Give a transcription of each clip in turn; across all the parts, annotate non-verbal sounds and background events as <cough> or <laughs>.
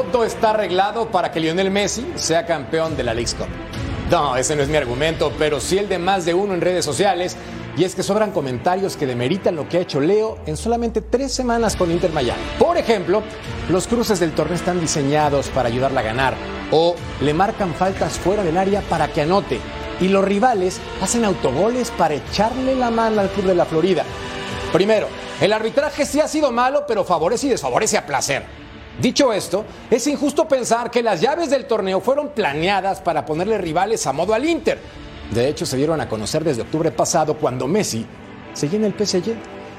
Todo está arreglado para que Lionel Messi sea campeón de la League Cup. No, ese no es mi argumento, pero sí el de más de uno en redes sociales. Y es que sobran comentarios que demeritan lo que ha hecho Leo en solamente tres semanas con Inter Miami. Por ejemplo, los cruces del torneo están diseñados para ayudarla a ganar o le marcan faltas fuera del área para que anote. Y los rivales hacen autogoles para echarle la mano al club de la Florida. Primero, el arbitraje sí ha sido malo, pero favorece y desfavorece a placer. Dicho esto, es injusto pensar que las llaves del torneo fueron planeadas para ponerle rivales a modo al Inter. De hecho, se dieron a conocer desde octubre pasado cuando Messi seguía en el PSG.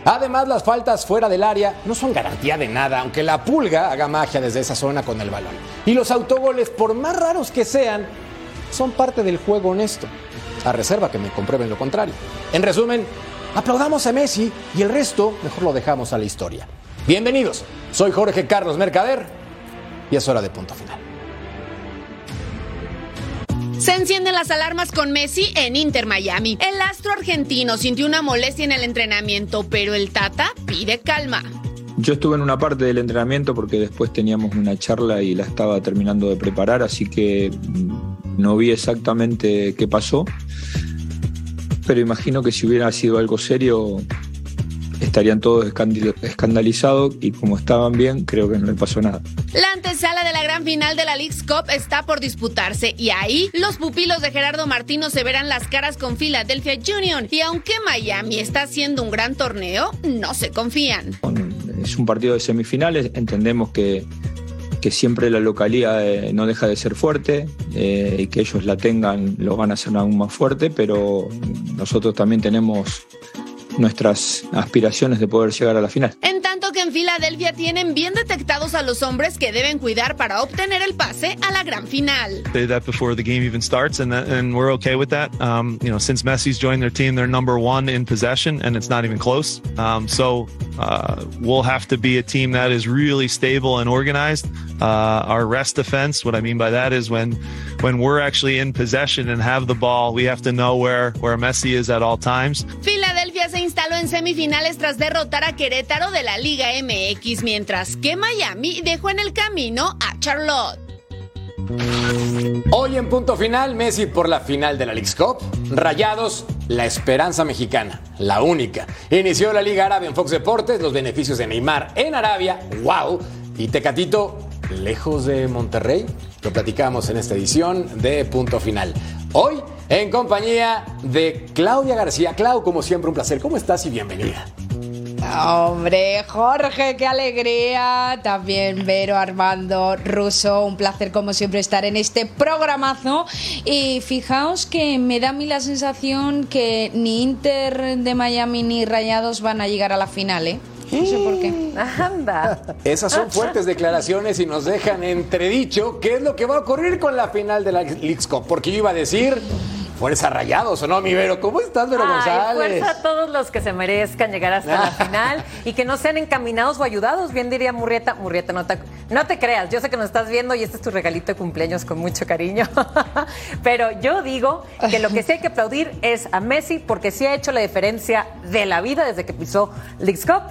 Además, las faltas fuera del área no son garantía de nada, aunque la pulga haga magia desde esa zona con el balón. Y los autogoles, por más raros que sean, son parte del juego honesto, a reserva que me comprueben lo contrario. En resumen, aplaudamos a Messi y el resto mejor lo dejamos a la historia. Bienvenidos, soy Jorge Carlos Mercader y es hora de punto final. Se encienden las alarmas con Messi en Inter Miami. El astro argentino sintió una molestia en el entrenamiento, pero el Tata pide calma. Yo estuve en una parte del entrenamiento porque después teníamos una charla y la estaba terminando de preparar, así que mm, no vi exactamente qué pasó. Pero imagino que si hubiera sido algo serio, estarían todos escandalizados y como estaban bien, creo que no le pasó nada. La antesala de la gran final de la League's Cup está por disputarse y ahí los pupilos de Gerardo Martino se verán las caras con Philadelphia Union y aunque Miami está haciendo un gran torneo, no se confían. Es un partido de semifinales, entendemos que que siempre la localidad eh, no deja de ser fuerte eh, y que ellos la tengan lo van a hacer aún más fuerte, pero nosotros también tenemos nuestras aspiraciones de poder llegar a la final. En tanto que en Filadelfia tienen bien detectados a los hombres que deben cuidar para obtener el pase a la gran final. Say that before the game even starts, and, that, and we're okay with that. Um, you know, since Messi's joined their team, they're number one in possession, and it's not even close. Um, so uh, we'll have to be a team that is really stable and organized. Uh, our rest defense, what I mean by that is when when we're actually in possession and have the ball, we have to know where where Messi is at all times. Se instaló en semifinales tras derrotar a Querétaro de la Liga MX, mientras que Miami dejó en el camino a Charlotte. Hoy en punto final, Messi por la final de la League's Cup. Rayados, la esperanza mexicana, la única. Inició la Liga Árabe en Fox Deportes, los beneficios de Neymar en Arabia, wow. Y Tecatito, lejos de Monterrey. Lo platicamos en esta edición de punto final. Hoy en compañía de Claudia García. Clau, como siempre, un placer. ¿Cómo estás y bienvenida? Hombre, Jorge, qué alegría. También Vero, Armando, Russo, un placer como siempre estar en este programazo. Y fijaos que me da a mí la sensación que ni Inter de Miami ni Rayados van a llegar a la final, ¿eh? No sé por qué. <laughs> Anda. Esas son fuertes declaraciones y nos dejan entredicho qué es lo que va a ocurrir con la final de la League's Cup. Porque yo iba a decir Fuerza Rayados, ¿o no, mi Vero? ¿Cómo estás, Vero Ay, González? Fuerza a todos los que se merezcan llegar hasta la <laughs> final y que no sean encaminados o ayudados. Bien diría Murrieta. Murrieta, no te, no te creas. Yo sé que nos estás viendo y este es tu regalito de cumpleaños con mucho cariño. <laughs> Pero yo digo que lo que sí hay que aplaudir es a Messi porque sí ha hecho la diferencia de la vida desde que pisó Leagues Cup.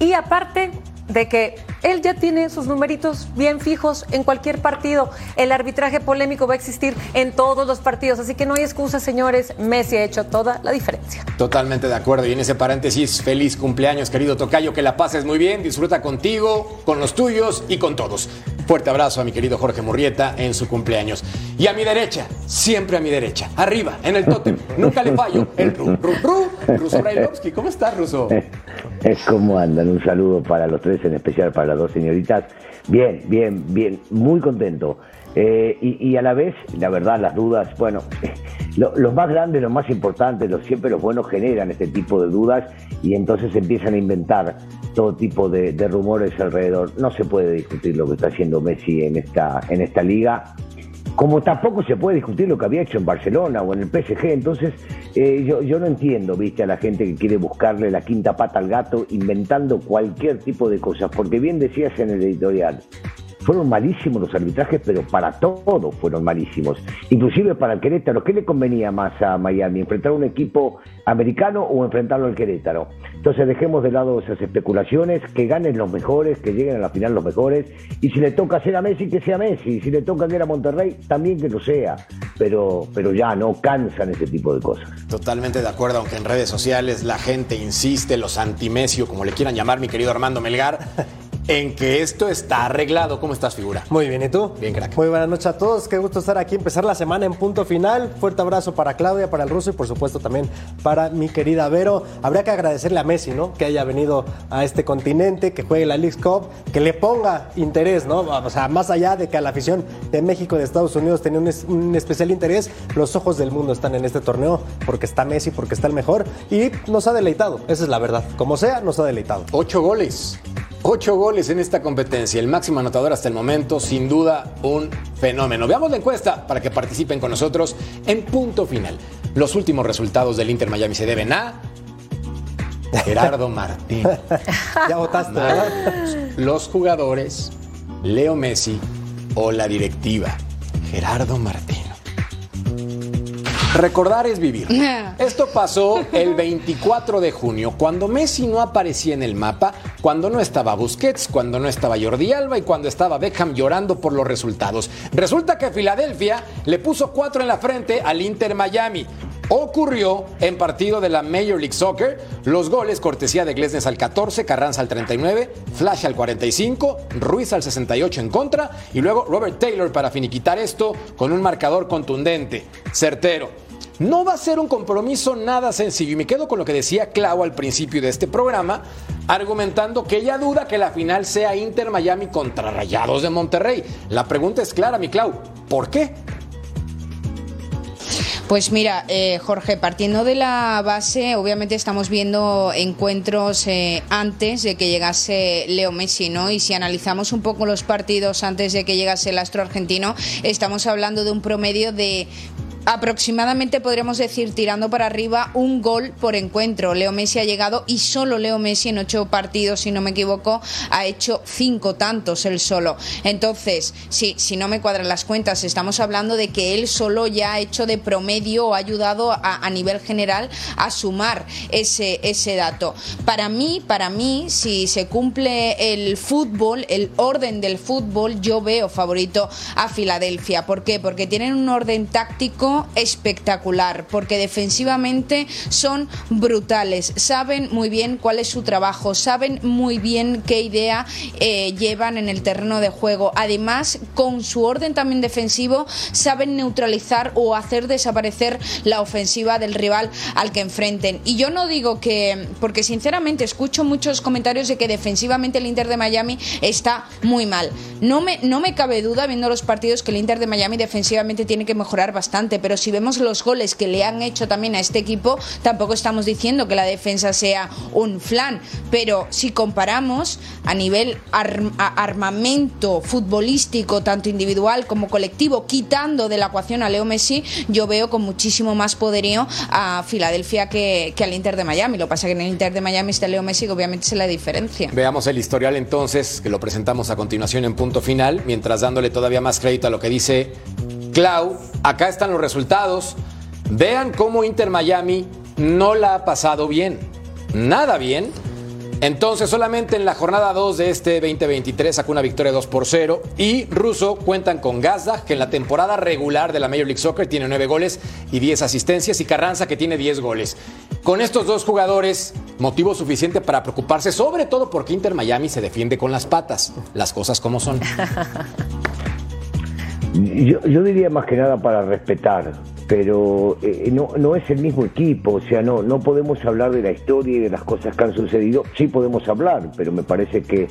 Y aparte, de que él ya tiene sus numeritos bien fijos en cualquier partido. El arbitraje polémico va a existir en todos los partidos, así que no hay excusa, señores. Messi ha hecho toda la diferencia. Totalmente de acuerdo. Y en ese paréntesis, feliz cumpleaños, querido Tocayo. Que la pases muy bien, disfruta contigo, con los tuyos y con todos. Fuerte abrazo a mi querido Jorge Murrieta en su cumpleaños. Y a mi derecha, siempre a mi derecha, arriba, en el tótem, nunca le fallo, el Ru, Ru, Ru, Ruso Brailovsky. ¿Cómo estás, Ruso? <laughs> ¿Cómo andan? Un saludo para los tres, en especial para las dos señoritas. Bien, bien, bien, muy contento. Eh, y, y a la vez, la verdad, las dudas, bueno, <laughs> los más grandes, los más importantes, los, siempre los buenos generan este tipo de dudas y entonces empiezan a inventar todo tipo de, rumores alrededor. No se puede discutir lo que está haciendo Messi en esta, en esta liga como tampoco se puede discutir lo que había hecho en Barcelona o en el PSG. Entonces, eh, yo, yo no entiendo, viste, a la gente que quiere buscarle la quinta pata al gato inventando cualquier tipo de cosas, porque bien decías en el editorial, fueron malísimos los arbitrajes, pero para todo fueron malísimos. Inclusive para el Querétaro, ¿qué le convenía más a Miami? ¿Enfrentar a un equipo americano o enfrentarlo al Querétaro? Entonces dejemos de lado esas especulaciones, que ganen los mejores, que lleguen a la final los mejores, y si le toca ser a Messi, que sea Messi, si le toca que era Monterrey, también que lo sea, pero, pero ya no cansan ese tipo de cosas. Totalmente de acuerdo, aunque en redes sociales la gente insiste, los anti-Messi como le quieran llamar, mi querido Armando Melgar, en que esto está arreglado. ¿Cómo estás, figura? Muy bien, ¿y tú? Bien, crack. Muy buenas noches a todos. Qué gusto estar aquí, empezar la semana en punto final. Fuerte abrazo para Claudia, para el ruso y por supuesto también para mi querida Vero. Habría que agradecerle a Messi, ¿no? Que haya venido a este continente, que juegue la League Cup, que le ponga interés, ¿no? O sea, más allá de que a la afición de México y de Estados Unidos tenía un, un especial interés, los ojos del mundo están en este torneo porque está Messi, porque está el mejor y nos ha deleitado. Esa es la verdad. Como sea, nos ha deleitado. Ocho goles. Ocho goles en esta competencia, el máximo anotador hasta el momento, sin duda un fenómeno. Veamos la encuesta para que participen con nosotros en punto final. Los últimos resultados del Inter Miami se deben a Gerardo Martín. <laughs> ya votaste, Los jugadores, Leo Messi o la directiva, Gerardo Martín. Recordar es vivir. <laughs> Esto pasó el 24 de junio, cuando Messi no aparecía en el mapa, cuando no estaba Busquets, cuando no estaba Jordi Alba y cuando estaba Beckham llorando por los resultados. Resulta que Filadelfia le puso cuatro en la frente al Inter Miami. Ocurrió en partido de la Major League Soccer, los goles cortesía de Glesnes al 14, Carranza al 39, Flash al 45, Ruiz al 68 en contra y luego Robert Taylor para finiquitar esto con un marcador contundente, certero. No va a ser un compromiso nada sencillo y me quedo con lo que decía Clau al principio de este programa, argumentando que ella duda que la final sea Inter Miami contra Rayados de Monterrey. La pregunta es clara, mi Clau, ¿por qué? Pues mira, eh, Jorge, partiendo de la base, obviamente estamos viendo encuentros eh, antes de que llegase Leo Messi, ¿no? Y si analizamos un poco los partidos antes de que llegase el astro argentino, estamos hablando de un promedio de aproximadamente podríamos decir tirando para arriba un gol por encuentro. Leo Messi ha llegado y solo Leo Messi en ocho partidos, si no me equivoco, ha hecho cinco tantos él solo. Entonces, si, si no me cuadran las cuentas, estamos hablando de que él solo ya ha hecho de promedio o ha ayudado a, a nivel general a sumar ese, ese dato. Para mí, para mí, si se cumple el fútbol, el orden del fútbol, yo veo favorito a Filadelfia. ¿Por qué? Porque tienen un orden táctico espectacular, porque defensivamente son brutales, saben muy bien cuál es su trabajo, saben muy bien qué idea eh, llevan en el terreno de juego. Además, con su orden también defensivo, saben neutralizar o hacer desaparecer la ofensiva del rival al que enfrenten. Y yo no digo que, porque sinceramente escucho muchos comentarios de que defensivamente el Inter de Miami está muy mal. No me, no me cabe duda, viendo los partidos, que el Inter de Miami defensivamente tiene que mejorar bastante, pero si vemos los goles que le han hecho también a este equipo, tampoco estamos diciendo que la defensa sea un flan, pero si comparamos a nivel armamento futbolístico, tanto individual como colectivo, quitando de la ecuación a Leo Messi, yo veo con muchísimo más poderío a Filadelfia que, que al Inter de Miami. Lo que pasa es que en el Inter de Miami está Leo Messi, que obviamente se la diferencia. Veamos el historial entonces, que lo presentamos a continuación en punto final, mientras dándole todavía más crédito a lo que dice Clau, acá están los resultados. Vean cómo Inter Miami no la ha pasado bien. Nada bien. Entonces, solamente en la jornada 2 de este 2023 sacó una victoria 2 por 0. Y Russo cuentan con Gazda, que en la temporada regular de la Major League Soccer tiene 9 goles y 10 asistencias. Y Carranza, que tiene 10 goles. Con estos dos jugadores, motivo suficiente para preocuparse, sobre todo porque Inter Miami se defiende con las patas. Las cosas como son. <laughs> Yo, yo diría más que nada para respetar, pero eh, no, no es el mismo equipo, o sea, no, no podemos hablar de la historia y de las cosas que han sucedido, sí podemos hablar, pero me parece que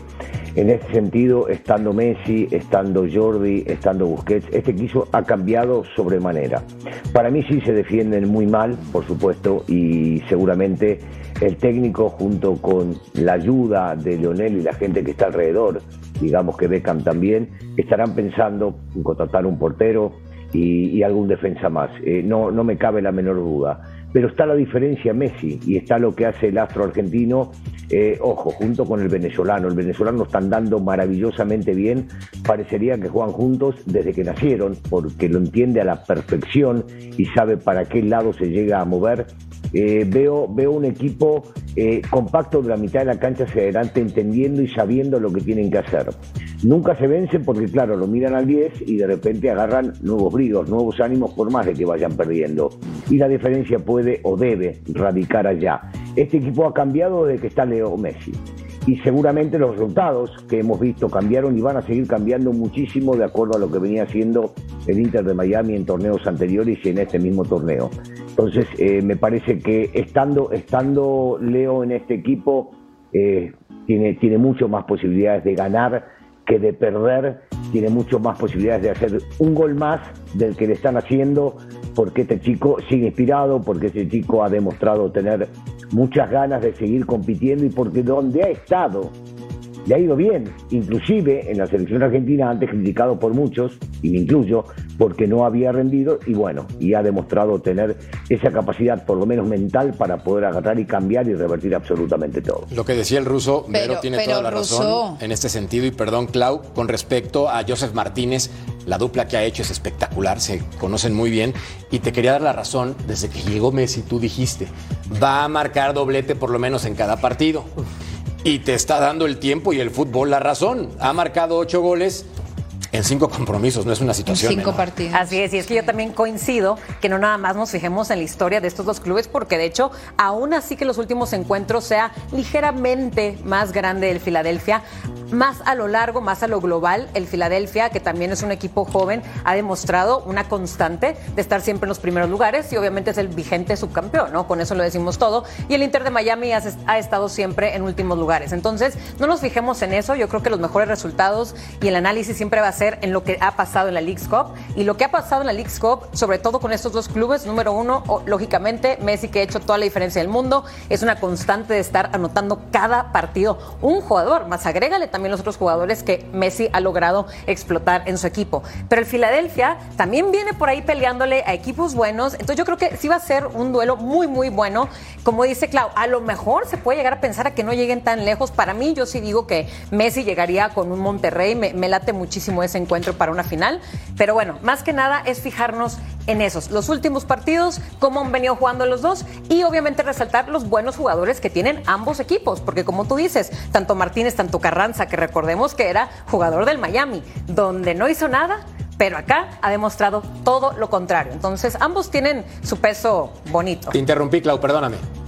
En ese sentido, estando Messi, estando Jordi, estando Busquets, este equipo ha cambiado sobremanera. Para mí sí se defienden muy mal, por supuesto, y seguramente el técnico junto con la ayuda de Leonel y la gente que está alrededor, digamos que Beckham también, estarán pensando en contratar un portero y, algún defensa más. Eh, no, no me cabe la menor duda. Pero está la diferencia Messi y está lo que hace el astro argentino, eh, ojo, junto con el venezolano. El venezolano están dando maravillosamente bien. Parecería que juegan juntos desde que nacieron, porque lo entiende a la perfección y sabe para qué lado se llega a mover eh, veo, veo un equipo eh, compacto de la mitad de la cancha hacia adelante, entendiendo y sabiendo lo que tienen que hacer. Nunca se vencen porque, claro, lo miran al 10 y de repente agarran nuevos bríos, nuevos ánimos, por más de que vayan perdiendo. Y la diferencia puede o debe radicar allá. Este equipo ha cambiado desde que está Leo Messi y seguramente los resultados que hemos visto cambiaron y van a seguir cambiando muchísimo de acuerdo a lo que venía haciendo el Inter de Miami en torneos anteriores y en este mismo torneo. Entonces, eh, me parece que estando, estando Leo en este equipo, eh, tiene, tiene mucho más posibilidades de ganar que de perder, tiene mucho más posibilidades de hacer un gol más del que le están haciendo, porque este chico sigue inspirado, porque este chico ha demostrado tener muchas ganas de seguir compitiendo y porque donde ha estado le ha ido bien, inclusive en la selección argentina, antes criticado por muchos, y me incluyo, porque no había rendido y bueno, y ha demostrado tener esa capacidad, por lo menos mental, para poder agarrar y cambiar y revertir absolutamente todo. Lo que decía el ruso, pero, tiene toda la razón en este sentido, y perdón, Clau, con respecto a Joseph Martínez, la dupla que ha hecho es espectacular, se conocen muy bien, y te quería dar la razón, desde que llegó Messi, tú dijiste, va a marcar doblete por lo menos en cada partido. Y te está dando el tiempo y el fútbol la razón. Ha marcado ocho goles en cinco compromisos, no es una situación. En cinco partidos. Así es, y es que yo también coincido que no nada más nos fijemos en la historia de estos dos clubes, porque de hecho, aún así que los últimos encuentros sea ligeramente más grande el Filadelfia, más a lo largo, más a lo global, el Filadelfia, que también es un equipo joven, ha demostrado una constante de estar siempre en los primeros lugares y obviamente es el vigente subcampeón, ¿no? Con eso lo decimos todo. Y el Inter de Miami ha, ha estado siempre en últimos lugares. Entonces, no nos fijemos en eso. Yo creo que los mejores resultados y el análisis siempre va a ser en lo que ha pasado en la League's Cup. Y lo que ha pasado en la League's Cup, sobre todo con estos dos clubes, número uno, lógicamente, Messi, que ha hecho toda la diferencia del mundo, es una constante de estar anotando cada partido un jugador. Más agrégale también los otros jugadores que Messi ha logrado explotar en su equipo. Pero el Filadelfia también viene por ahí peleándole a equipos buenos. Entonces yo creo que sí va a ser un duelo muy, muy bueno. Como dice Clau, a lo mejor se puede llegar a pensar a que no lleguen tan lejos. Para mí, yo sí digo que Messi llegaría con un Monterrey. Me, late muchísimo ese encuentro para una final. Pero bueno, más que nada es fijarnos en esos, los últimos partidos, cómo han venido jugando los dos y obviamente resaltar los buenos jugadores que tienen ambos equipos, porque como tú dices, tanto Martínez, tanto Carranza, que recordemos que era jugador del Miami, donde no hizo nada, pero acá ha demostrado todo lo contrario. Entonces, ambos tienen su peso bonito. Te interrumpí, Clau, perdóname.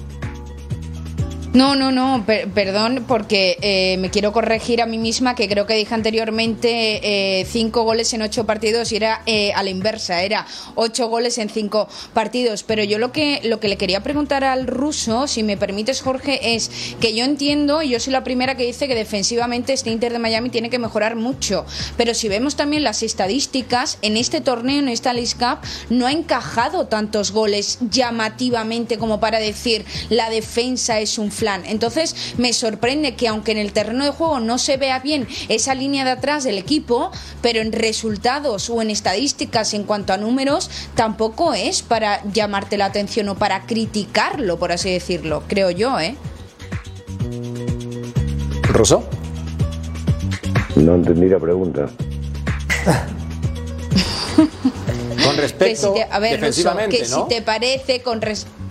No, no, no, perdón, porque eh, me quiero corregir a mí misma, que creo que dije anteriormente eh, cinco goles en ocho partidos y era eh, a la inversa, era ocho goles en cinco partidos. Pero yo lo que, lo que le quería preguntar al ruso, si me permites, Jorge, es que yo entiendo, y yo soy la primera que dice que defensivamente este Inter de Miami tiene que mejorar mucho, pero si vemos también las estadísticas, en este torneo, en esta League Cup, no ha encajado tantos goles llamativamente como para decir la defensa es un flan. Entonces me sorprende que aunque en el terreno de juego no se vea bien esa línea de atrás del equipo, pero en resultados o en estadísticas en cuanto a números tampoco es para llamarte la atención o para criticarlo, por así decirlo, creo yo, ¿eh? ¿Rosso? No entendí la pregunta. con <laughs> respecto a ver, defensivamente, que si te parece con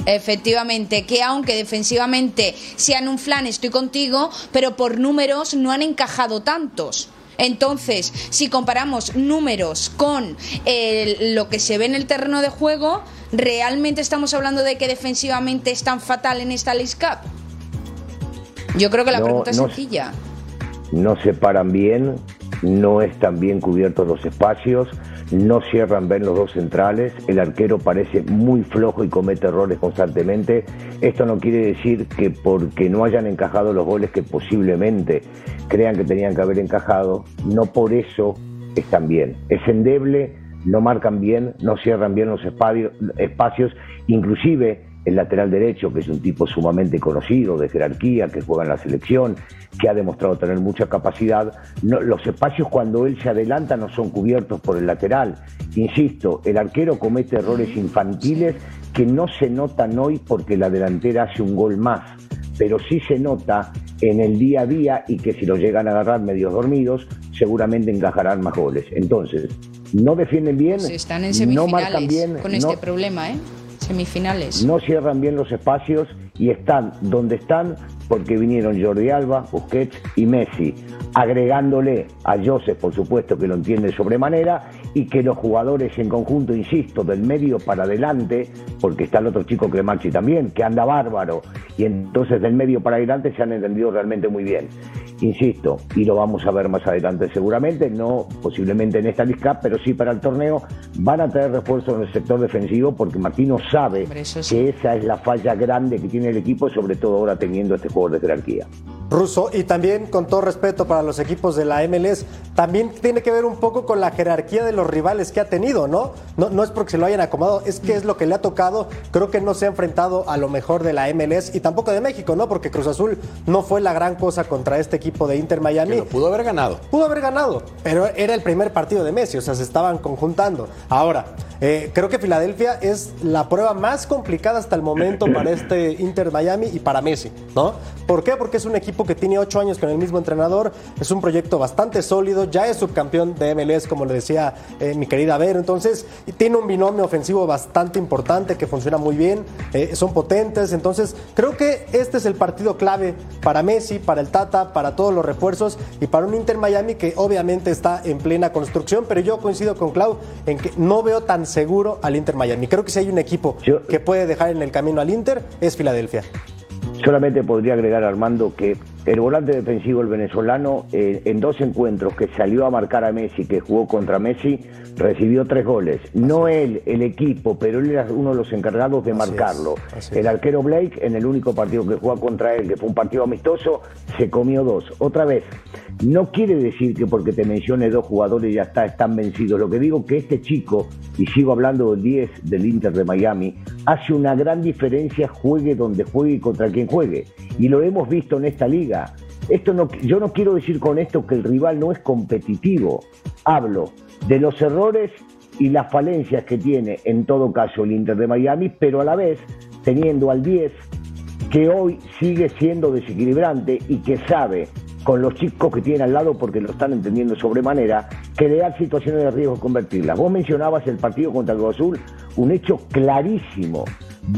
Efectivamente, que aunque defensivamente sean un flan, estoy contigo, pero por números no han encajado tantos. Entonces, si comparamos números con lo que se ve en el terreno de juego, ¿realmente estamos hablando de que defensivamente es tan fatal en esta League Cup? Yo creo que la pregunta es sencilla. No se paran bien, no están bien cubiertos los espacios, no cierran bien los dos centrales, el arquero parece muy flojo y comete errores constantemente. Esto no quiere decir que porque no hayan encajado los goles que posiblemente crean que tenían que haber encajado, no por eso están bien. Es endeble, no marcan bien, no cierran bien los espacios, inclusive el lateral derecho, que es un tipo sumamente conocido, de jerarquía, que juega en la selección, que ha demostrado tener mucha capacidad, los espacios cuando él se adelanta no son cubiertos por el lateral. Insisto, el arquero comete errores infantiles que no se notan hoy porque la delantera hace un gol más, pero sí se nota en el día a día y que si lo llegan a agarrar medios dormidos, seguramente encajarán más goles. Entonces, no defienden bien, están en no marcan bien. Con este problema, ¿eh? Semifinales. No cierran bien los espacios y están donde están porque vinieron Jordi Alba, Busquets y Messi, agregándole a Joseph, por supuesto, que lo entiende sobremanera, y que los jugadores en conjunto, insisto, del medio para adelante, porque está el otro chico Cremachi también, que anda bárbaro, y entonces del medio para adelante se han entendido realmente muy bien. Insisto, y lo vamos a ver más adelante seguramente, no posiblemente en esta lista, pero sí para el torneo, van a tener refuerzo en el sector defensivo porque Martino sabe que esa es la falla grande que tiene el equipo, sobre todo ahora teniendo este juego de jerarquía. Ruso, y también con todo respeto para los equipos de la MLS, también tiene que ver un poco con la jerarquía de los rivales que ha tenido, ¿no? No, no es porque se lo hayan acomodado, es que es lo que le ha tocado. Creo que no se ha enfrentado a lo mejor de la MLS y tampoco de México, ¿no? Porque Cruz Azul no fue la gran cosa contra este equipo de Inter Miami. pudo haber ganado. Pudo haber ganado, pero era el primer partido de Messi, o sea, se estaban conjuntando. Ahora, eh, creo que Filadelfia es la prueba más complicada hasta el momento para este Inter Miami y para Messi, ¿no? ¿Por qué? Porque es un equipo que tiene ocho años con el mismo entrenador, es un proyecto bastante sólido, ya es subcampeón de MLS, como le decía eh, mi querida Ver, entonces tiene un binomio ofensivo bastante importante que funciona muy bien, eh, son potentes, entonces creo que este es el partido clave para Messi, para el Tata, para todos los refuerzos y para un Inter Miami que obviamente está en plena construcción, pero yo coincido con Clau en que no veo tan seguro al Inter Miami. Creo que si hay un equipo que puede dejar en el camino al Inter es Filadelfia. Solamente podría agregar, Armando, que el volante defensivo, el venezolano, eh, en dos encuentros que salió a marcar a Messi, que jugó contra Messi, recibió tres goles. No él, el equipo, pero él era uno de los encargados de marcarlo. el arquero Blake, en el único partido que jugó contra él, que fue un partido amistoso, se comió dos. Otra vez, no quiere decir que porque te mencione dos jugadores ya está, están vencidos. Lo que digo que este chico, y sigo hablando del 10 del Inter de Miami, hace una gran diferencia juegue donde juegue y contra quien juegue. Y lo hemos visto en esta liga esto no, yo no quiero decir con esto que el rival no es competitivo. Hablo de los errores y las falencias que tiene en todo caso el Inter de Miami, pero a la vez teniendo al 10 que hoy sigue siendo desequilibrante y que sabe con los chicos que tiene al lado porque lo están entendiendo sobremanera, crear situaciones de riesgo convertirlas. Vos mencionabas el partido contra el Cruz Azul, un hecho clarísimo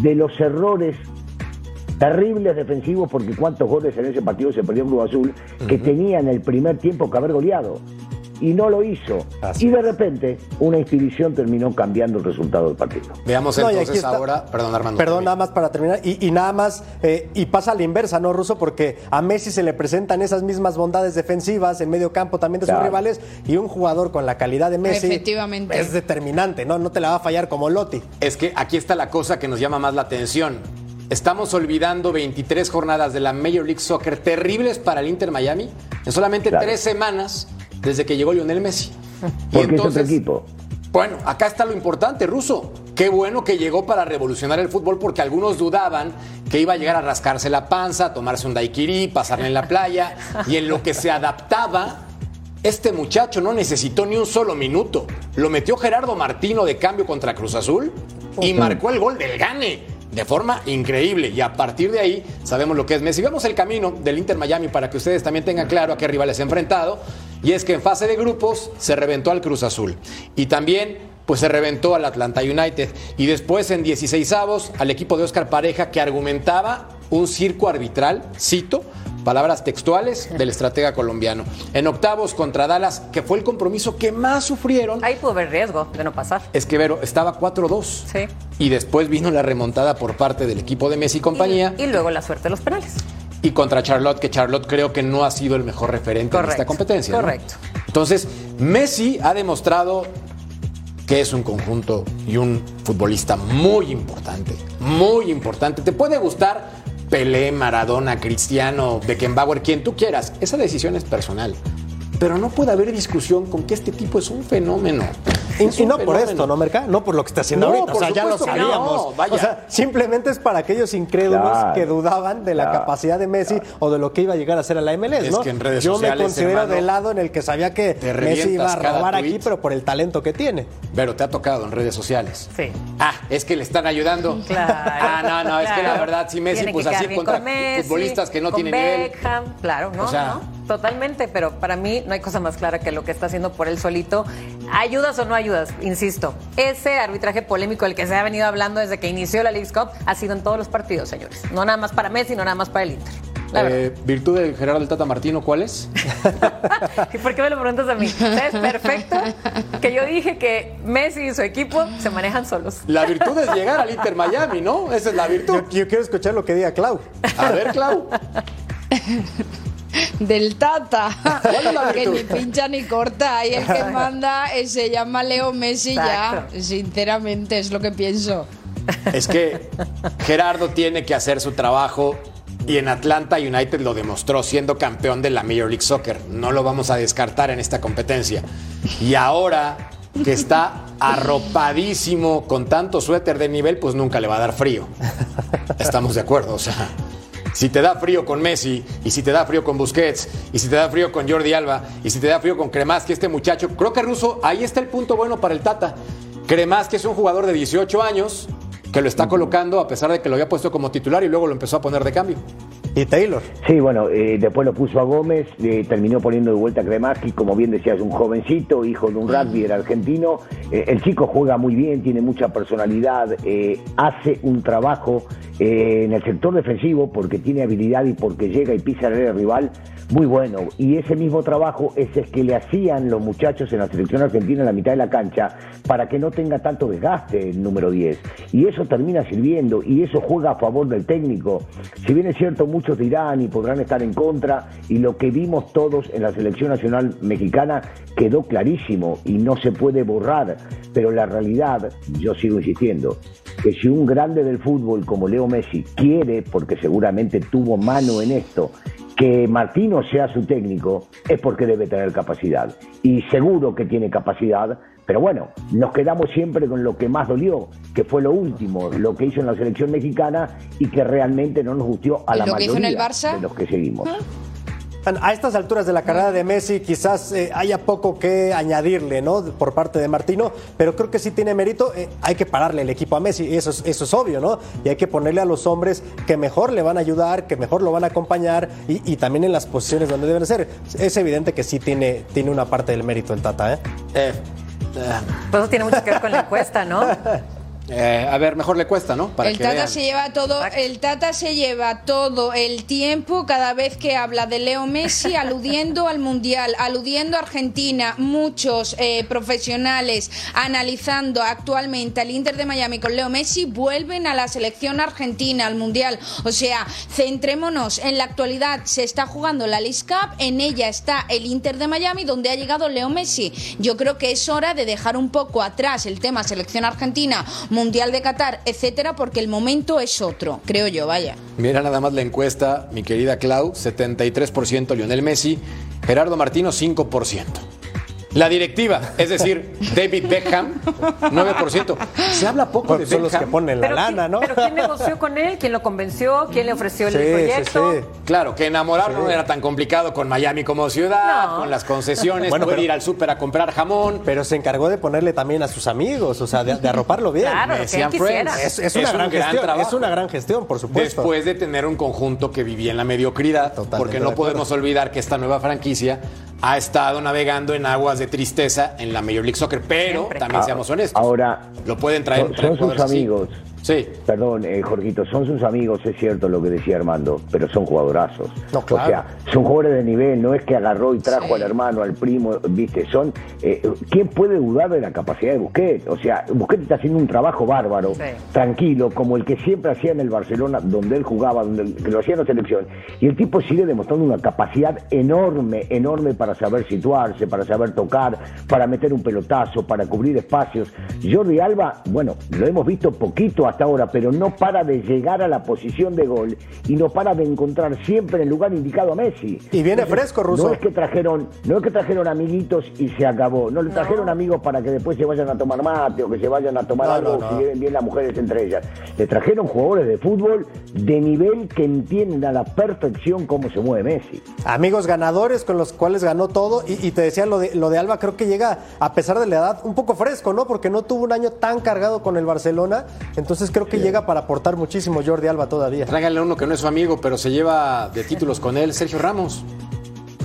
de los errores terribles defensivos porque cuántos goles en ese partido se perdió Cruz Azul, que tenía en el primer tiempo que haber goleado. Y no lo hizo. y de repente, una institución terminó cambiando el resultado del partido. Veamos entonces ahora. Perdón, Armando. Perdón, nada más para terminar. Y, nada más, eh, y pasa a la inversa, ¿no, Ruso? Porque a Messi se le presentan esas mismas bondades defensivas en medio campo también de sus rivales. Y un jugador con la calidad de Messi. Efectivamente. Es determinante, ¿no? No te la va a fallar como Lotti. Es que aquí está la cosa que nos llama más la atención Estamos olvidando 23 jornadas de la Major League Soccer terribles para el Inter Miami en solamente tres semanas desde que llegó Lionel Messi. <laughs> y entonces, equipo. Bueno, acá está lo importante, Ruso. Qué bueno que llegó para revolucionar el fútbol porque algunos dudaban que iba a llegar a rascarse la panza, tomarse un daiquiri, pasarle en la playa y en lo que se adaptaba este muchacho no necesitó ni un solo minuto. Lo metió Gerardo Martino de cambio contra Cruz Azul y marcó el gol del Gane de forma increíble. Y a partir de ahí sabemos lo que es Messi. Vemos el camino del Inter Miami para que ustedes también tengan claro a qué rivales ha enfrentado. Y es que en fase de grupos se reventó al Cruz Azul. Y también pues se reventó al Atlanta United. Y después en 16 avos al equipo de Oscar Pareja que argumentaba un circo arbitral, cito, palabras textuales del estratega colombiano. En octavos contra Dallas, que fue el compromiso que más sufrieron. Ahí pudo haber riesgo de no pasar. Es que Vero estaba 4-2. Sí. Y después vino la remontada por parte del equipo de Messi y compañía. Y, luego la suerte de los penales. Y contra Charlotte, que Charlotte creo que no ha sido el mejor referente en esta competencia. Correcto. Entonces, Messi ha demostrado que es un conjunto y un futbolista muy importante, muy importante. Te puede gustar Pelé, Maradona, Cristiano, Beckenbauer, quien tú quieras. Esa decisión es personal. Pero no puede haber discusión con que este tipo es un fenómeno. Y, Es y un no por esto, ¿no, Merca? No por lo que está haciendo No, ahorita. O por sea, ya lo sabíamos. no, vaya. O sea, simplemente es para aquellos incrédulos Claro, que dudaban de la claro, capacidad de Messi o de lo que iba a llegar a ser a la MLS, Es ¿no? que en redes Yo sociales, me considero hermano, del lado en el que sabía que Messi iba a robar aquí, pero por el talento que tiene. Pero te ha tocado en redes sociales. Sí. Ah, es que le están ayudando. Claro. Ah, no, no, es que la verdad, si Messi, Tiene pues así contra con Messi, futbolistas que no con tienen nivel. Beckham, claro, no, O sea- no, totalmente, pero para mí no hay cosa más clara que lo que está haciendo por él solito. ¿Ayudas o no ayudas? Insisto, ese arbitraje polémico del que se ha venido hablando desde que inició la League's Cup ha sido en todos los partidos, señores. No nada más para Messi, no nada más para el Inter. Eh, virtud del Gerardo del Tata Martino, ¿cuál es? <laughs> ¿Y por qué me lo preguntas a mí? ¿Sabes perfecto que yo dije que Messi y su equipo se manejan solos? La virtud es llegar al Inter Miami, ¿no? Esa es la virtud. Yo, yo quiero escuchar lo que diga Clau. A ver, Clau. <laughs> Del Tata. que ni pincha ni corta. Y el que <laughs> manda eh, se llama Leo Messi ya. Sinceramente, es lo que pienso. Es que Gerardo tiene que hacer su trabajo y en Atlanta United lo demostró siendo campeón de la Major League Soccer. No lo vamos a descartar en esta competencia. Y ahora que está arropadísimo con tanto suéter de nivel, pues nunca le va a dar frío. Estamos de acuerdo, o sea. Si te da frío con Messi, y si te da frío con Busquets, y si te da frío con Jordi Alba, y si te da frío con Kremaski, este muchacho, creo que Russo, ahí está el punto bueno para el Tata. Kremaski es un jugador de 18 años que lo está colocando a pesar de que lo había puesto como titular y luego lo empezó a poner de cambio. Y Taylor. Sí, bueno, eh, después lo puso a Gómez, eh, terminó poniendo de vuelta a Kremaski, como bien decías, un jovencito, hijo de un rugby, era argentino. Eh, el chico juega muy bien, tiene mucha personalidad, eh, hace un trabajo en el sector defensivo porque tiene habilidad y porque llega y pisa al rival muy bueno. Y ese mismo trabajo es el que le hacían los muchachos en la selección argentina en la mitad de la cancha para que no tenga tanto desgaste el número 10. Y eso termina sirviendo y eso juega a favor del técnico. Si bien es cierto, muchos dirán y podrán estar en contra, y lo que vimos todos en la selección nacional mexicana quedó clarísimo y no se puede borrar. Pero la realidad, yo sigo insistiendo, que si un grande del fútbol como Leo Messi quiere, porque seguramente tuvo mano en esto, que Martino sea su técnico es porque debe tener capacidad. Y seguro que tiene capacidad, pero bueno, nos quedamos siempre con lo que más dolió, que fue lo último, lo que hizo en la selección mexicana y que realmente no nos gustó a ¿Y la mayoría en el Barça? de los que seguimos. A estas alturas de la carrera de Messi quizás eh, haya poco que añadirle, ¿no? Por parte de Martino, pero creo que sí tiene mérito. Eh, hay que pararle el equipo a Messi, eso es, eso es obvio, ¿no? Y hay que ponerle a los hombres que mejor le van a ayudar, que mejor lo van a acompañar y, y también en las posiciones donde deben ser. Es evidente que sí tiene, tiene una parte del mérito el Tata, ¿eh? Eh, Pues eso tiene mucho que ver con la encuesta, ¿no? <laughs> eh, a ver, mejor le cuesta, ¿no? Para el que Tata vean. se lleva todo, el Tata se lleva todo el tiempo cada vez que habla de Leo Messi, <laughs> aludiendo al mundial, aludiendo a Argentina. Muchos eh, profesionales analizando actualmente al Inter de Miami con Leo Messi vuelven a la selección argentina al mundial. O sea, centrémonos en la actualidad. Se está jugando la League Cup, en ella está el Inter de Miami, donde ha llegado Leo Messi. Yo creo que es hora de dejar un poco atrás el tema selección argentina, mundial de Qatar, etcétera, porque el momento es otro, creo yo, vaya. Mira nada más la encuesta, mi querida Clau, 73% Lionel Messi, Gerardo Martino 5%. La directiva, es decir, David Beckham, 9%. Se habla poco de Pues son los que ponen la Pero lana, ¿quién- ¿no? Pero ¿quién negoció con él? ¿Quién lo convenció? ¿Quién le ofreció el Sí, proyecto? sí. Claro, que enamorarlo no era tan complicado con Miami como ciudad, No. con las concesiones, Bueno, puede pero- ir al súper a comprar jamón. Pero se encargó de ponerle también a sus amigos, o sea, de, de arroparlo bien. Claro, que. Es, es una Es un gran, gran gestión, trabajo. es una gran gestión, por supuesto. Después de tener un conjunto que vivía en la mediocridad, Totalmente porque de no podemos olvidar que esta nueva franquicia ha estado navegando en aguas de tristeza en la Major League Soccer, pero Siempre. también Ah, seamos honestos. Ahora, lo pueden traer, son- traer son sus así. Sí. Perdón, eh, Jorgito, son sus amigos, es cierto lo que decía Armando, pero son jugadorazos. No, claro. O sea, son jugadores de nivel, no es que agarró y trajo Sí. al hermano, al primo, viste, son... eh, ¿Quién puede dudar de la capacidad de Busquets? O sea, Busquets está haciendo un trabajo bárbaro, Sí. tranquilo, como el que siempre hacía en el Barcelona, donde él jugaba, donde él- que lo hacía en la selección. Y el tipo sigue demostrando una capacidad enorme, enorme para saber situarse, para saber tocar, para meter un pelotazo, para cubrir espacios. Jordi Alba, bueno, lo hemos visto poquito hasta ahora, pero no para de llegar a la posición de gol y no para de encontrar siempre en el lugar indicado a Messi. Y viene fresco, Russo. No es que trajeron, no es que trajeron amiguitos y se acabó. No le trajeron amigos para que después se vayan a tomar mate o que se vayan a tomar No, algo no, no. si viven bien las mujeres entre ellas. Le trajeron jugadores de fútbol de nivel que entienden a la perfección cómo se mueve Messi. Amigos ganadores con los cuales ganó todo. Y, y te decía lo de, lo de Alba, creo que llega, a pesar de la edad, un poco fresco, ¿no? Porque no tuvo un año tan cargado con el Barcelona. Entonces creo que llega para aportar muchísimo Jordi Alba todavía. Tráiganle uno que no es su amigo, pero se lleva de títulos con él, Sergio Ramos.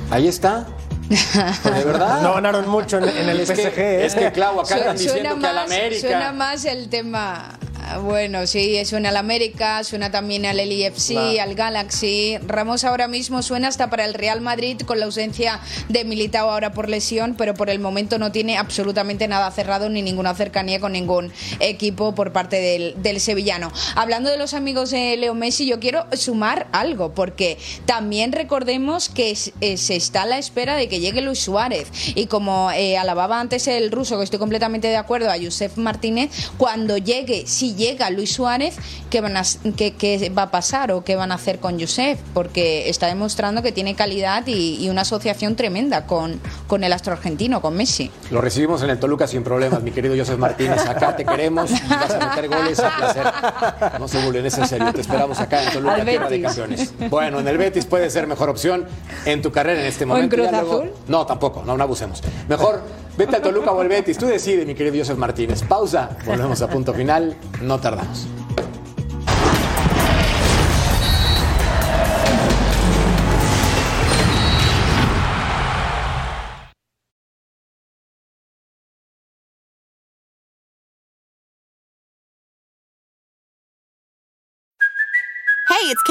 Ahí está. <laughs> De verdad. No ganaron mucho en, en el es que, PSG. ¿eh? es que, Clau, acá están diciendo que al más, América. suena más el tema. Ah, Bueno, sí, suena al América, suena también al LIFC, Claro. al Galaxy. Ramos ahora mismo suena hasta para el Real Madrid con la ausencia de Militao ahora por lesión, pero por el momento no tiene absolutamente nada cerrado ni ninguna cercanía con ningún equipo por parte del, del sevillano. Hablando de los amigos de Leo Messi, yo quiero sumar algo, porque también recordemos que eh, se está a la espera de que llegue Luis Suárez. Y como eh, alababa antes el ruso, que estoy completamente de acuerdo, a Josef Martínez, cuando llegue, si llega Luis Suárez, ¿qué, van a, s- qué, qué va a pasar o qué van a hacer con Josef? Porque está demostrando que tiene calidad y, y una asociación tremenda con, con el astro argentino, con Messi. Lo recibimos en el Toluca sin problemas, mi querido José Martínez. Acá te queremos y vas a meter goles a placer. No se burlen, es en serio. Te esperamos acá en Toluca, Al tierra de campeones. Bueno, en el Betis puede ser mejor opción en tu carrera en este en momento. Cruz Ya luego- Azul? No, tampoco, no, no abusemos. Mejor vete al Toluca o al Betis. Tú decides, mi querido José Martínez. Pausa, volvemos a punto final. No tardamos.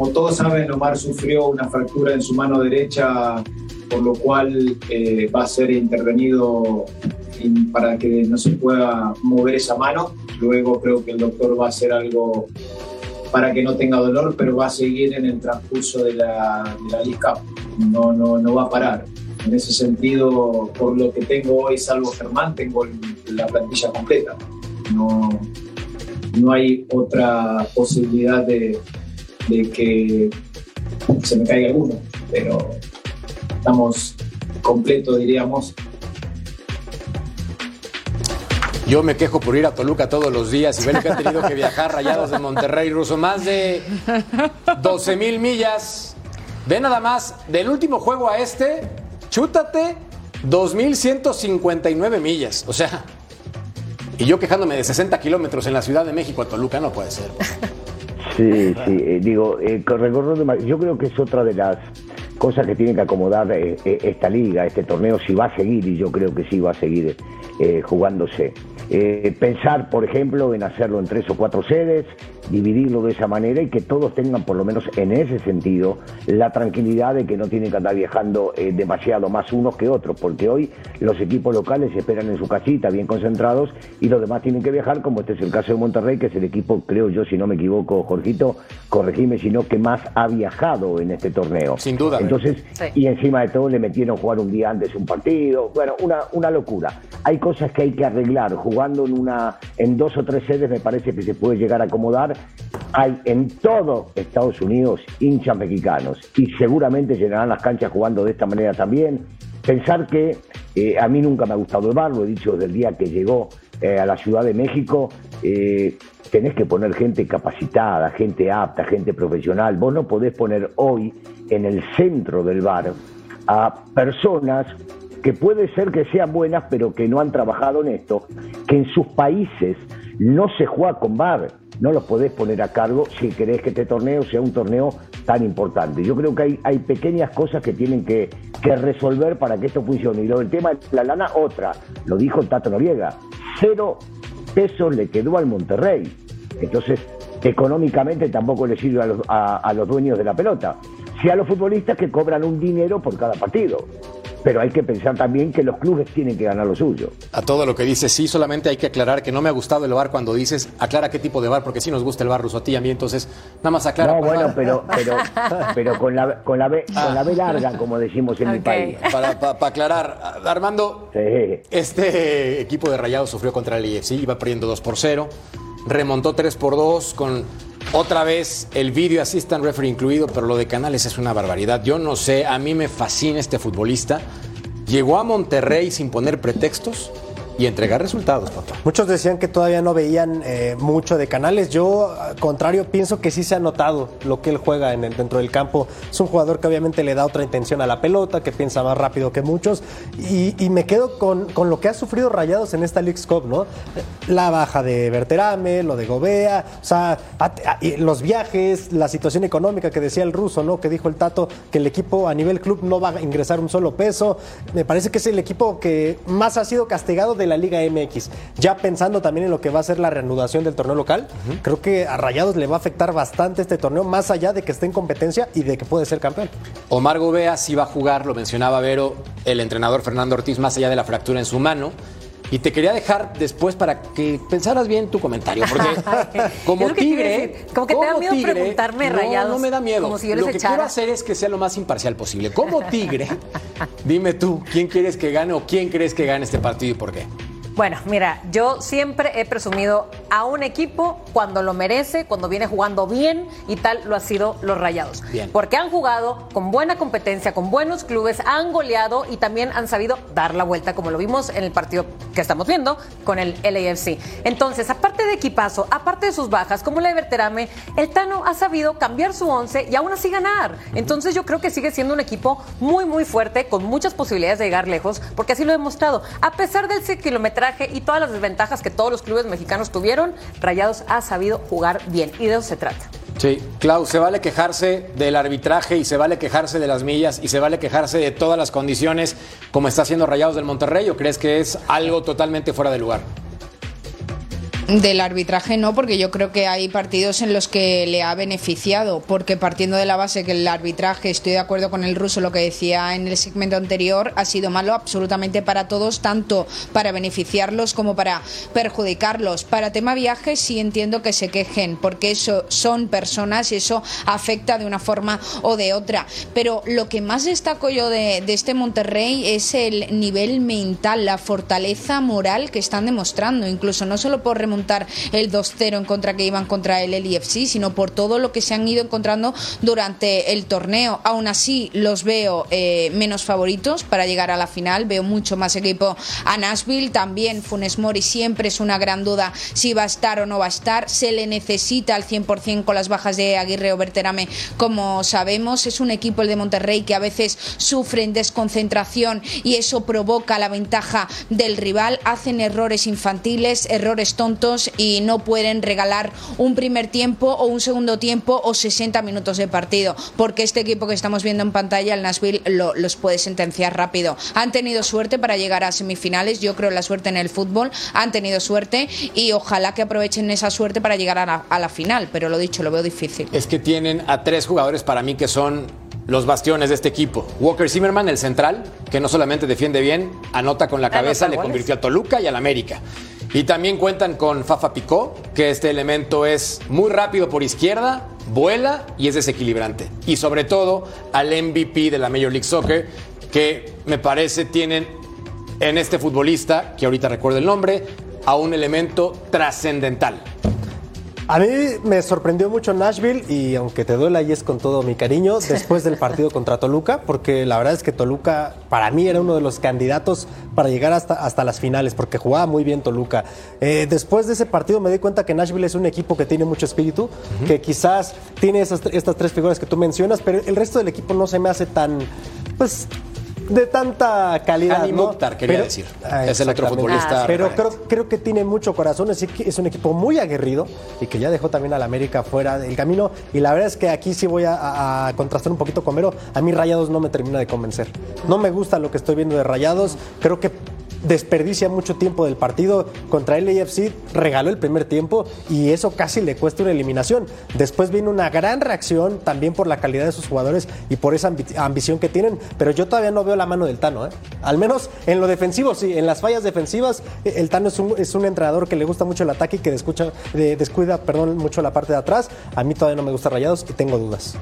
Como todos saben, Omar sufrió una fractura en su mano derecha, por lo cual eh, va a ser intervenido en- para que no se pueda mover esa mano. Luego creo que el doctor va a hacer algo para que no tenga dolor, pero va a seguir en el transcurso de la, de la Cup. No, no, no va a parar. En ese sentido, por lo que tengo hoy, salvo Germán, tengo la plantilla completa. No, no hay otra posibilidad de, de que se me caiga alguno, pero estamos completos, diríamos. Yo me quejo por ir a Toluca todos los días y ver que han tenido que viajar rayados de Monterrey, Ruso. Más de 12 mil millas. Ve nada más, del último juego a este, chútate 2.159 millas. O sea, y yo quejándome de 60 kilómetros en la Ciudad de México a Toluca, no puede ser. Sí, sí, eh, digo, eh, ma- yo creo que es otra de las cosas que tiene que acomodar eh, eh, esta liga, este torneo, si va a seguir, y yo creo que sí va a seguir eh, jugándose. Eh, pensar, por ejemplo, en hacerlo en tres o cuatro sedes, dividirlo de esa manera y que todos tengan, por lo menos en ese sentido, la tranquilidad de que no tienen que andar viajando eh, demasiado más unos que otros, porque hoy los equipos locales se esperan en su casita, bien concentrados, y los demás tienen que viajar, como este es el caso de Monterrey, que es el equipo, creo yo, si no me equivoco, Jorgito, corregime, sino que más ha viajado en este torneo. Sin duda. Entonces, Sí. y encima de todo le metieron jugar un día antes un partido, bueno, una, una locura. Hay cosas que hay que arreglar, jugando en una, en dos o tres sedes me parece que se puede llegar a acomodar hay en todo Estados Unidos hinchas mexicanos y seguramente llenarán las canchas jugando de esta manera también. Pensar que eh, a mí nunca me ha gustado el bar, lo he dicho desde el día que llegó eh, a la Ciudad de México, eh, tenés que poner gente capacitada, gente apta, gente profesional. Vos no podés poner hoy en el centro del bar a personas que puede ser que sean buenas, pero que no han trabajado en esto, que en sus países no se juega con bar, no los podés poner a cargo si querés que este torneo sea un torneo tan importante. Yo creo que hay, hay pequeñas cosas que tienen que, que resolver para que esto funcione. Y lo del tema de la lana, otra, lo dijo Tato Noriega, cero pesos le quedó al Monterrey. Entonces, económicamente tampoco le sirve a los, a- a los dueños de la pelota. Si a los futbolistas que cobran un dinero por cada partido. Pero hay que pensar también que los clubes tienen que ganar lo suyo. A todo lo que dices, sí, solamente hay que aclarar que no me ha gustado el bar cuando dices, aclara qué tipo de bar, porque sí nos gusta el bar ruso a ti y a mí, entonces nada más aclara. No, por bueno, favor. pero, pero, <laughs> pero con, la, con, la B, con la B larga, como decimos en mi Ok. país. Para, pa- pa aclarar, Armando, Sí. este equipo de Rayados sufrió contra el IFC, iba perdiendo 2 por 0, remontó 3 por 2 con otra vez el video assistant referee incluido, pero lo de Canales es una barbaridad. Yo no sé, a mí me fascina este futbolista. Llegó a Monterrey sin poner pretextos y entregar resultados, papá. Muchos decían que todavía no veían eh, mucho de Canales. Yo, al contrario, pienso que sí se ha notado lo que él juega en dentro del campo. Es un jugador que obviamente le da otra intención a la pelota, que piensa más rápido que muchos. Y, me quedo con, con lo que ha sufrido Rayados en esta League's Cup, ¿no? La baja de Berterame, lo de Gobea, o sea, a- los viajes, la situación económica que decía el ruso, ¿no? Que dijo el Tato que el equipo a nivel club no va a ingresar un solo peso. Me parece que es el equipo que más ha sido castigado de la Liga MX. Ya pensando también en lo que va a ser la reanudación del torneo local, creo que a Rayados le va a afectar bastante este torneo, más allá de que esté en competencia y de que puede ser campeón. Omar Gobea sí va a jugar, lo mencionaba Vero, el entrenador Fernando Ortiz, más allá de la fractura en su mano. Y te quería dejar después para que pensaras bien tu comentario, porque <laughs> como tigre, como que te da miedo preguntarme, no, Rayados, No me da miedo. como si yo lo que echara. quiero hacer es que sea lo más imparcial posible. Como tigre, <laughs> dime tú, ¿quién quieres que gane o quién crees que gane este partido y por qué? Bueno, mira, yo siempre he presumido a un equipo cuando lo merece, cuando viene jugando bien y tal lo ha sido los Rayados. Bien. Porque han jugado con buena competencia, con buenos clubes, han goleado y también han sabido dar la vuelta, como lo vimos en el partido que estamos viendo con el LAFC. Entonces, aparte de equipazo, aparte de sus bajas, como la de Berterame, el Tano ha sabido cambiar su once y aún así ganar. Entonces, yo creo que sigue siendo un equipo muy, muy fuerte, con muchas posibilidades de llegar lejos, porque así lo he demostrado. A pesar del kilometraje y todas las desventajas que todos los clubes mexicanos tuvieron, Rayados ha sabido jugar bien y de eso se trata. Sí, Clau, se vale quejarse del arbitraje y se vale quejarse de las millas y se vale quejarse de todas las condiciones como está haciendo Rayados del Monterrey o crees que es algo totalmente fuera de lugar? Del arbitraje no, porque yo creo que hay partidos en los que le ha beneficiado, porque partiendo de la base que el arbitraje, estoy de acuerdo con el ruso, lo que decía en el segmento anterior, ha sido malo absolutamente para todos, tanto para beneficiarlos como para perjudicarlos. Para tema viajes sí entiendo que se quejen, porque eso son personas y eso afecta de una forma o de otra. Pero lo que más destaco yo de, de este Monterrey es el nivel mental, la fortaleza moral que están demostrando, incluso no solo por remontar el 2-0 en contra que iban contra el LFC, sino por todo lo que se han ido encontrando durante el torneo. Aún así, los veo eh, menos favoritos para llegar a la final. Veo mucho más equipo a Nashville. También Funes Mori siempre es una gran duda si va a estar o no va a estar. Se le necesita al 100% con las bajas de Aguirre o Berterame, como sabemos. Es un equipo, el de Monterrey, que a veces sufren desconcentración y eso provoca la ventaja del rival. Hacen errores infantiles, errores tontos y no pueden regalar un primer tiempo o un segundo tiempo o 60 minutos de partido, porque este equipo que estamos viendo en pantalla, el Nashville, lo- los puede sentenciar rápido. Han tenido suerte para llegar a semifinales, yo creo la suerte en el fútbol, han tenido suerte y ojalá que aprovechen esa suerte para llegar a la, a la final, pero lo dicho, lo veo difícil. Es que tienen a tres jugadores para mí que son los bastiones de este equipo. Walker Zimmerman, el central, que no solamente defiende bien, anota con la cabeza, le goles. convirtió a Toluca y al América. Y también cuentan con Fafa Picó, que este elemento es muy rápido por izquierda, vuela y es desequilibrante. Y sobre todo al MVP de la Major League Soccer, que me parece tienen en este futbolista, que ahorita recuerdo el nombre, a un elemento trascendental. A mí me sorprendió mucho Nashville y aunque te duela y es con todo mi cariño, <laughs> después del partido contra Toluca, porque la verdad es que Toluca para mí era uno de los candidatos para llegar hasta, hasta las finales, porque jugaba muy bien Toluca. Eh, después de ese partido me di cuenta que Nashville es un equipo que tiene mucho espíritu, que quizás tiene esas, estas tres figuras que tú mencionas, pero el resto del equipo no se me hace tan, pues de tanta calidad. Hani ¿no? Mukhtar, quería Pero- decir. Ah, Es el otro futbolista. Pero creo, creo que tiene mucho corazón, es, es un equipo muy aguerrido y que ya dejó también al América fuera del camino. Y la verdad es que aquí sí voy a contrastar un poquito con Vero. A mí Rayados no me termina de convencer. No me gusta lo que estoy viendo de Rayados. Creo que desperdicia mucho tiempo del partido contra el AFC, regaló el primer tiempo y eso casi le cuesta una eliminación. Después viene una gran reacción también por la calidad de sus jugadores y por esa ambi- ambición que tienen, pero yo todavía no veo la mano del Tano, ¿eh? Al menos en lo defensivo, sí, en las fallas defensivas, eh, el Tano es un, es un entrenador que le gusta mucho el ataque y que descuida perdón, mucho la parte de atrás. A mí todavía no me gusta Rayados y tengo dudas.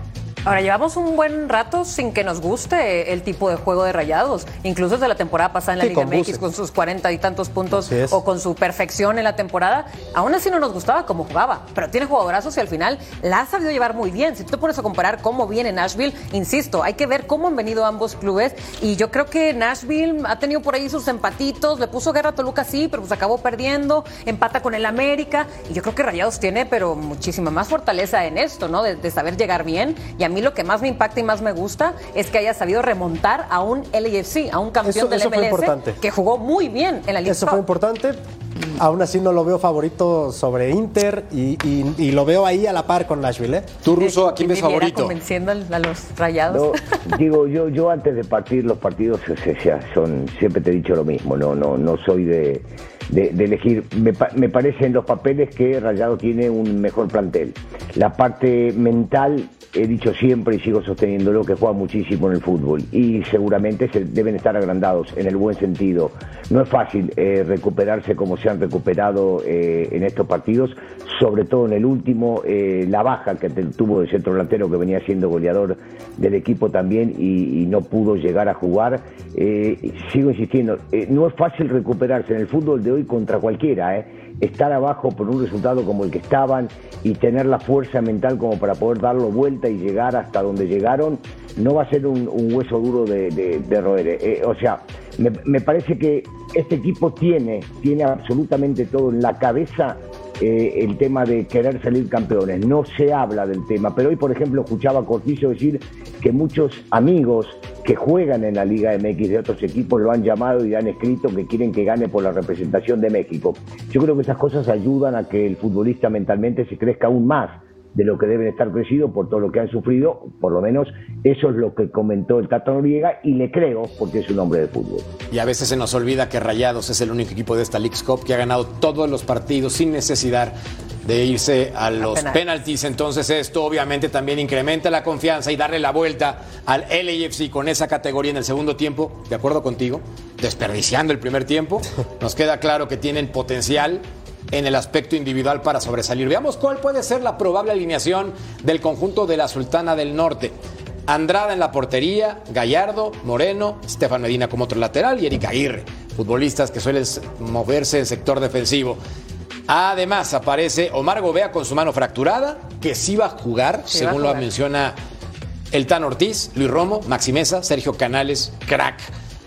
Ahora, llevamos un buen rato sin que nos guste el tipo de juego de rayados, incluso desde la temporada pasada en la Sí, Liga MX Buse. con sus cuarenta y tantos puntos o con su perfección en la temporada. Aún así no nos gustaba cómo jugaba, pero tiene jugadorazos y al final la ha sabido llevar muy bien. Si tú te pones a comparar cómo viene Nashville, insisto, hay que ver cómo han venido ambos clubes y yo creo que Nashville ha tenido por ahí sus empatitos, le puso guerra a Toluca sí, pero pues acabó perdiendo, empata con el América y yo creo que Rayados tiene pero muchísima más fortaleza en esto, ¿no? De, de saber llegar bien y a mí lo que más me impacta y más me gusta es que haya sabido remontar a un LAFC, a un campeón Eso- del eso MLS importante. que jugó muy bien en la Liga Eso fue importante. Aún así no lo veo favorito sobre Inter y, y- y lo veo ahí a la par con Nashville. ¿eh? Tú, Ruso, ¿a quién ves favorito? convenciendo a los Rayados. No, <laughs> digo, yo, yo antes de partir los partidos, o sea, son, siempre te he dicho lo mismo, no, no, no soy de, de- de elegir. Me, pa- me parece en los papeles que Rayado tiene un mejor plantel. La parte mental, he dicho siempre y sigo sosteniéndolo, que juega muchísimo en el fútbol y seguramente se deben estar agrandados en el buen sentido. No es fácil eh, recuperarse como se han recuperado eh, en estos partidos, sobre todo en el último, eh, la baja que tuvo el centro delantero que venía siendo goleador del equipo también y, no pudo llegar a jugar. Sigo insistiendo, no es fácil recuperarse en el fútbol de hoy contra cualquiera, estar abajo por un resultado como el que estaban y tener la fuerza mental como para poder darlo vuelta y llegar hasta donde llegaron, no va a ser un, hueso duro de, de- roer. Eh, o sea, me, me parece que este equipo tiene, tiene absolutamente todo en la cabeza eh, el tema de querer salir campeones. No se habla del tema, pero hoy, por ejemplo, escuchaba a Cortizo decir que muchos amigos que juegan en la Liga MX de otros equipos lo han llamado y han escrito que quieren que gane por la representación de México. Yo creo que esas cosas ayudan a que el futbolista mentalmente se crezca aún más de lo que deben estar crecidos por todo lo que han sufrido, por lo menos eso es lo que comentó el Tata Noriega y le creo porque es un hombre de fútbol. Y a veces se nos olvida que Rayados es el único equipo de esta League's Cup que ha ganado todos los partidos sin necesidad de irse a los penaltis. Entonces esto obviamente también incrementa la confianza y darle la vuelta al LAFC con esa categoría en el segundo tiempo, de acuerdo contigo, desperdiciando el primer tiempo. <laughs> Nos queda claro que tienen potencial en el aspecto individual para sobresalir. Veamos cuál puede ser la probable alineación del conjunto de la Sultana del Norte. Andrada en la portería, Gallardo, Moreno, Estefan Medina como otro lateral y Eric Aguirre, futbolistas que suelen moverse en sector defensivo. Además aparece Omar Gobea con su mano fracturada, que sí va a jugar, Sí va a según lo menciona el Tan Ortiz, Luis Romo, Maxi Mesa, Sergio Canales, crack,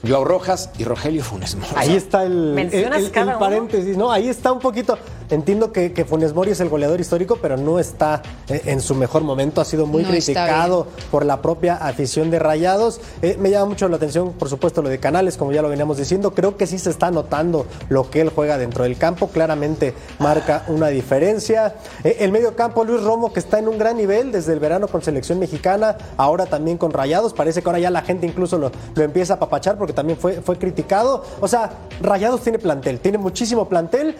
Joao Rojas y Rogelio Funes Mori. Ahí está el, el- ¿Mencionas el- paréntesis, ¿no? Ahí está un poquito. Entiendo que, que Funes Mori es el goleador histórico, pero no está eh, en su mejor momento. Ha sido muy No criticado por la propia afición de Rayados. Eh, me llama mucho la atención, por supuesto, lo de Canales, como ya lo veníamos diciendo. Creo que sí se está notando lo que él juega dentro del campo. Claramente marca una diferencia. Eh, el medio campo, Luis Romo, que está en un gran nivel desde el verano con selección mexicana, ahora también con Rayados. Parece que ahora ya la gente incluso lo, lo empieza a papachar porque también fue, fue criticado. O sea, Rayados tiene plantel, tiene muchísimo plantel.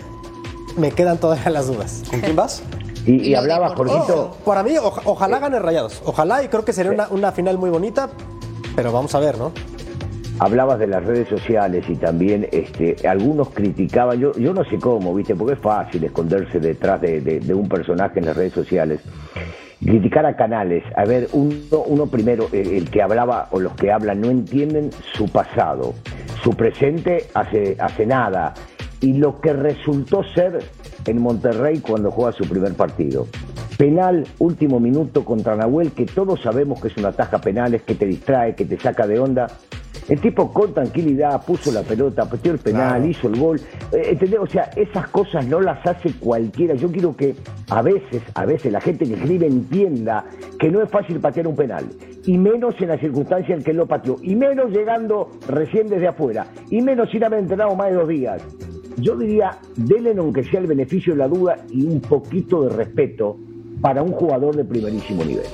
Me quedan todavía las dudas. ¿Con quién vas? Y, Y hablaba. Jorgito, Para mí, oja- ojalá gane Rayados. Ojalá y creo que sería una, una final muy bonita, pero vamos a ver, ¿no? hablabas de las redes sociales y también este, algunos criticaban, yo, yo no sé cómo, ¿viste? Porque es fácil esconderse detrás de, de- de un personaje en las redes sociales. Criticar a canales, a ver, uno, uno primero, eh, el que hablaba o los que hablan no entienden su pasado, su presente hace, hace nada y lo que resultó ser en Monterrey cuando juega su primer partido. Penal, último minuto contra Nahuel, que todos sabemos que es una taja penal, es que te distrae, que te saca de onda. El tipo con tranquilidad puso la pelota, pateó el penal, hizo el gol. Eh, ¿entendés? O sea, esas cosas no las hace cualquiera. Yo quiero que a veces, a veces la gente que escribe entienda que no es fácil patear un penal. Y menos en la circunstancia en que él lo pateó. Y menos llegando recién desde afuera. Y menos sin haber entrenado más de dos días. Yo diría, denle aunque sea el beneficio de la duda y un poquito de respeto para un jugador de primerísimo nivel.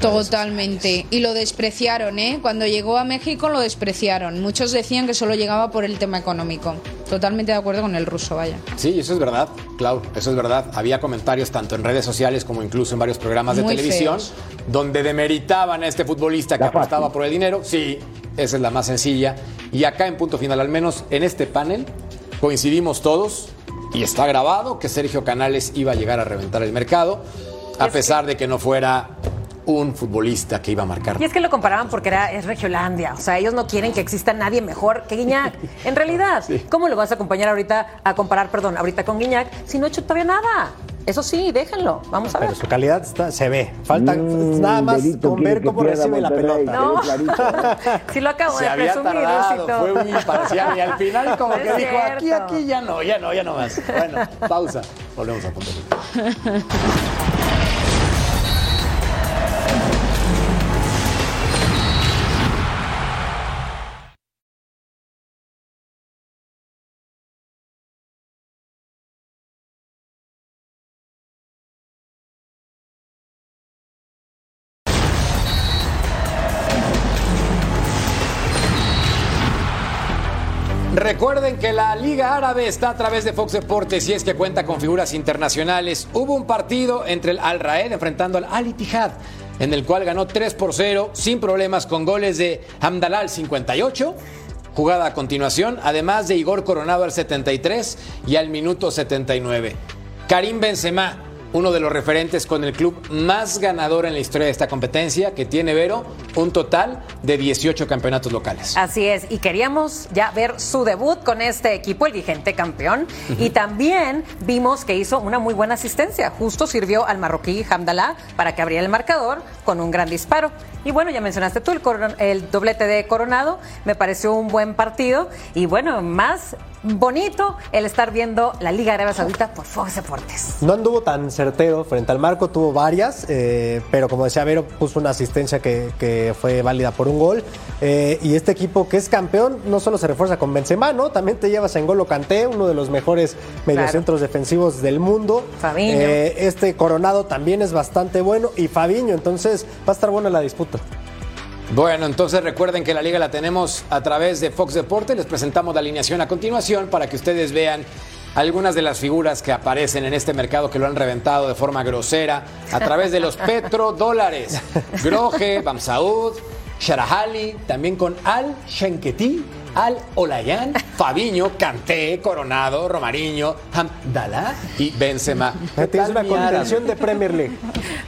Totalmente. Y lo despreciaron, ¿eh? Cuando llegó a México lo despreciaron. Muchos decían que solo llegaba por el tema económico. Totalmente de acuerdo con el ruso, vaya. Sí, eso es verdad, Clau, eso es verdad. Había comentarios tanto en redes sociales como incluso en varios programas de Muy televisión feos. donde demeritaban a este futbolista que La fácil. apostaba por el dinero. Sí, esa es la más sencilla. Y acá en punto final, al menos en este panel, coincidimos todos y está grabado que Sergio Canales iba a llegar a reventar el mercado, a pesar de que no fuera un futbolista que iba a marcar Y es que lo comparaban porque era, es Regiolandia. O sea, ellos no quieren que exista nadie mejor que Guiñac. En realidad, <laughs> ¿cómo lo vas a acompañar ahorita, a comparar, perdón, ahorita con Guiñac si no ha hecho todavía nada? Eso sí, déjenlo. Vamos a ver. Pero su calidad está- se ve. Falta Mm, nada más Delito con ver cómo recibe la pelota. No. <laughs> Sí lo acabo Se de había presumir, tardado, fue muy imparcial y al final como No que dijo, aquí, aquí, ya no, ya no, ya no más. Bueno, pausa. Volvemos a punto. <laughs> Recuerden que la Liga Árabe está a través de Fox Deportes y es que cuenta con figuras internacionales. Hubo un partido entre el Al Raed enfrentando al Al Ittihad, en el cual ganó 3 por 0 sin problemas con goles de Hamdallah al 58. Jugada a continuación, además de Igor Coronado al 73 y al minuto 79. Karim Benzema, uno de los referentes con el club más ganador en la historia de esta competencia, que tiene Vero un total de 18 campeonatos locales. Así es, y queríamos ya ver su debut con este equipo, el vigente campeón, y también vimos que hizo una muy buena asistencia. Justo sirvió al marroquí Hamdallah para que abriera el marcador con un gran disparo. Y bueno, ya mencionaste tú el, el doblete de Coronado, me pareció un buen partido, y bueno, más bonito el estar viendo la Liga Arabia Saudita por Fox Deportes. No anduvo tan certero frente al marco, tuvo varias, eh, pero como decía Vero, puso una asistencia que, que fue válida por un gol. Eh, y este equipo que es campeón no solo se refuerza con Benzema, ¿no? También te llevas a N'Golo Kanté, uno de los mejores mediocentros defensivos del mundo. Fabiño. Eh, este Coronado también es bastante bueno y Fabiño, entonces va a estar buena la disputa. Bueno, entonces recuerden que la liga la tenemos a través de Fox Deportes. Les presentamos la alineación a continuación para que ustedes vean algunas de las figuras que aparecen en este mercado que lo han reventado de forma grosera a través de los <laughs> petrodólares. Groje, Bamsaud, Sharahali, también con Al Shenketi, Al Olayan, Fabiño, Kanté, Coronado, Romariño, Hamdallah y Benzema. ¿Qué Tienes una combinación de Premier League.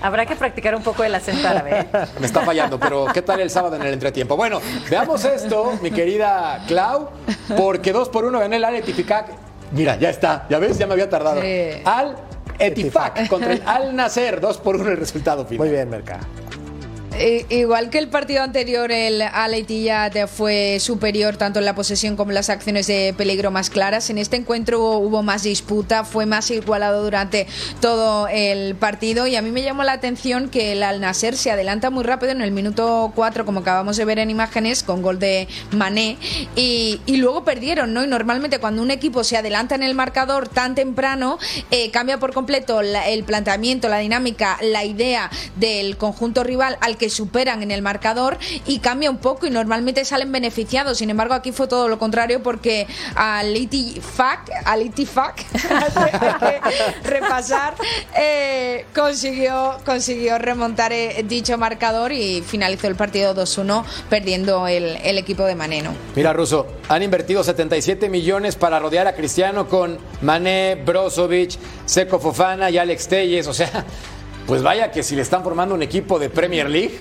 Habrá que practicar un poco el acento árabe. ¿eh? Me está fallando, pero ¿qué tal el sábado en el entretiempo? Bueno, veamos esto, mi querida Clau, porque dos por uno gané el Al Etificac. Mira, ya está, ya ves, ya me había tardado. Sí. Al Etifac contra el <laughs> Al Nacer, dos por uno el resultado final. Muy bien, Merca. Eh, igual que el partido anterior, el Al-Ittihad fue superior tanto en la posesión como en las acciones de peligro más claras. En este encuentro hubo, más disputa, fue más igualado durante todo el partido y a mí me llamó la atención que el Al-Nasser se adelanta muy rápido en el minuto 4, como acabamos de ver en imágenes, con gol de Mané y, luego perdieron, ¿no? Y normalmente cuando un equipo se adelanta en el marcador tan temprano, eh, cambia por completo el planteamiento, la dinámica, la idea del conjunto rival al que superan en el marcador y cambia un poco y normalmente salen beneficiados. Sin embargo, aquí fue todo lo contrario porque al Itifak, al <laughs> que repasar, eh, consiguió, consiguió remontar eh, dicho marcador y finalizó el partido 2-1 perdiendo el, el equipo de Maneno. Mira, Russo, han invertido 77 millones para rodear a Cristiano con Mané, Brozovic, Seco Fofana y Alex Telles. O sea, pues vaya que si le están formando un equipo de Premier League.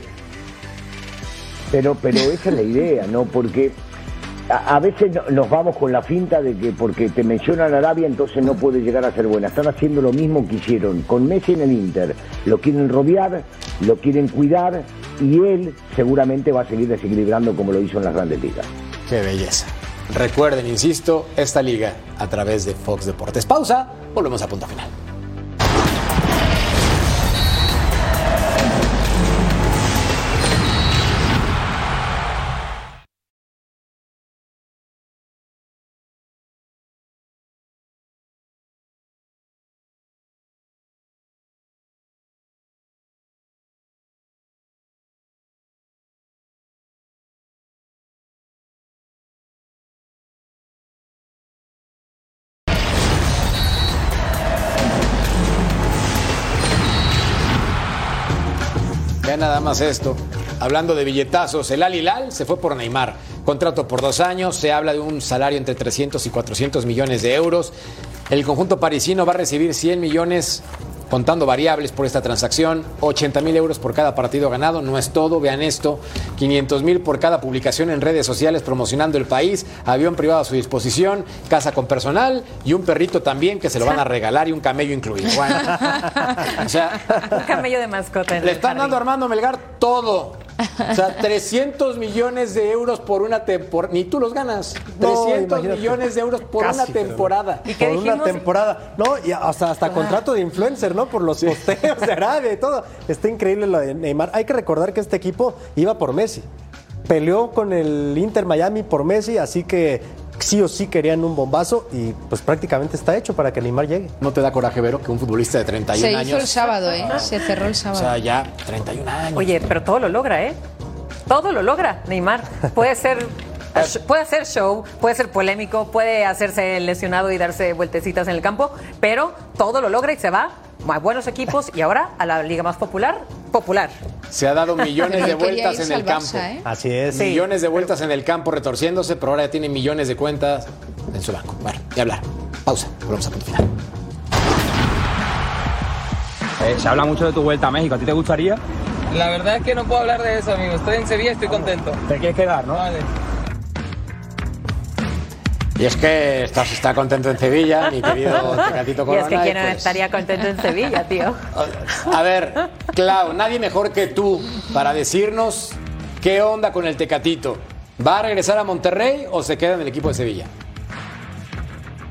Pero, pero esa es la idea, ¿no? Porque a, a veces no- nos vamos con la finta de que porque te mencionan Arabia entonces no puede llegar a ser buena. Están haciendo lo mismo que hicieron con Messi en el Inter. Lo quieren rodear, lo quieren cuidar y él seguramente va a seguir desequilibrando como lo hizo en las grandes ligas. Qué belleza. Recuerden, insisto, esta liga a través de Fox Deportes. Pausa, volvemos a punto final. Nada más esto. Hablando de billetazos, el Al Hilal se fue por Neymar. Contrato por dos años, se habla de un salario entre 300 y 400 millones de euros. El conjunto parisino va a recibir 100 millones contando variables por esta transacción, 80 mil euros por cada partido ganado, no es todo, vean esto, 500 mil por cada publicación en redes sociales promocionando el país, avión privado a su disposición, casa con personal y un perrito también que se lo van a <laughs> regalar y un camello incluido. Bueno, <laughs> o sea, Un camello de mascota. en le el están jardín. dando a Armando Melgar todo. O sea, 300 millones de euros por una temporada. Ni tú los ganas. No, 300 imagínate. millones de euros por Casi, una temporada. por una temporada. No, y hasta, hasta contrato de influencer, ¿no? Por los posteos de Arabia y todo. Está increíble lo de Neymar. Hay que recordar que este equipo iba por Messi. Peleó con el Inter Miami por Messi, así que sí o sí querían un bombazo y pues prácticamente está hecho para que Neymar llegue. ¿No te da coraje, Vero, que un futbolista de 31 Se hizo años... el sábado, ¿eh? Se cerró el O sábado. sea, ya 31 años. Oye, pero todo lo logra, ¿eh? Todo lo logra, Neymar. Puede ser. Puede hacer show, puede ser polémico, puede hacerse lesionado y darse vueltecitas en el campo, pero todo lo logra y se va a buenos equipos y ahora a la liga más popular, popular. Se ha dado millones de <laughs> vueltas en el campo. Barça, ¿eh? Así es. Millones de vueltas en el campo retorciéndose, pero ahora ya tiene millones de cuentas en su banco. Bueno, y hablar. Pausa. Volvemos a punto final. Eh, se habla mucho de tu vuelta a México. ¿A ti te gustaría? La verdad es que no puedo hablar de eso, amigo. Estoy en Sevilla y estoy contento. Te quieres quedar, ¿no? Vale. Y es que estás, está contento en Sevilla, mi querido Tecatito <laughs> Y Corona. es que quién no pues, estaría contento en Sevilla, tío. A ver, Clau, nadie mejor que tú para decirnos qué onda con el Tecatito. ¿Va a regresar a Monterrey o se queda en el equipo de Sevilla?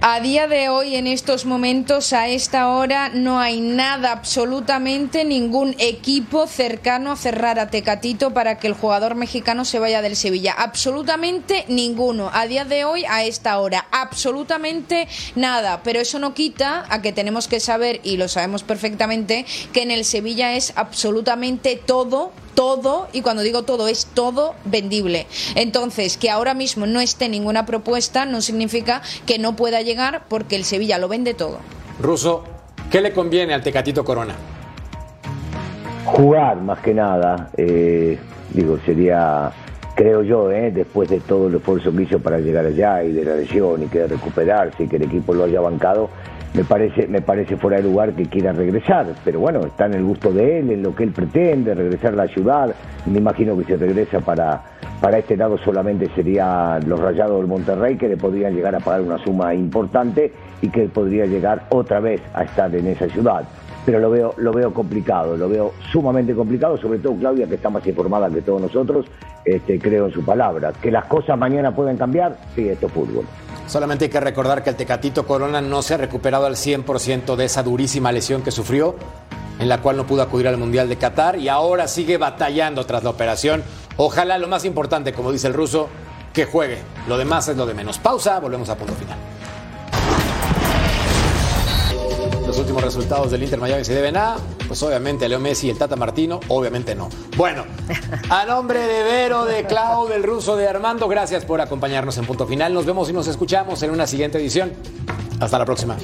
A día de hoy, en estos momentos, a esta hora, no hay nada, absolutamente ningún equipo cercano a cerrar a Tecatito para que el jugador mexicano se vaya del Sevilla. Absolutamente ninguno. A día de hoy, a esta hora, absolutamente nada. Pero eso no quita a que tenemos que saber, y lo sabemos perfectamente, que en el Sevilla es absolutamente todo todo, y cuando digo todo, es todo vendible. Entonces, que ahora mismo no esté ninguna propuesta no significa que no pueda llegar porque el Sevilla lo vende todo. Ruso, ¿qué le conviene al Tecatito Corona? Jugar más que nada, eh, digo, sería, creo yo, eh, después de todo el esfuerzo que hizo para llegar allá y de la lesión y que recuperarse y que el equipo lo haya bancado, me parece, me parece fuera de lugar que quiera regresar, pero bueno, está en el gusto de él, en lo que él pretende, regresar a la ciudad, me imagino que si regresa para, para este lado solamente serían los rayados del Monterrey que le podrían llegar a pagar una suma importante y que podría llegar otra vez a estar en esa ciudad pero lo veo, lo veo complicado, lo veo sumamente complicado, sobre todo Claudia, que está más informada que todos nosotros, este, creo en su palabra. Que las cosas mañana pueden cambiar, sí, esto es fútbol. Solamente hay que recordar que el Tecatito Corona no se ha recuperado al 100% de esa durísima lesión que sufrió, en la cual no pudo acudir al Mundial de Qatar y ahora sigue batallando tras la operación. Ojalá lo más importante, como dice el ruso, que juegue. Lo demás es lo de menos. Pausa, volvemos a punto final. Los últimos resultados del Inter Miami se deben a, pues obviamente Leo Messi y el Tata Martino, obviamente no. Bueno, a nombre de Vero, de Clau, del ruso, de Armando, gracias por acompañarnos en punto final. Nos vemos y nos escuchamos en una siguiente edición. Hasta la próxima.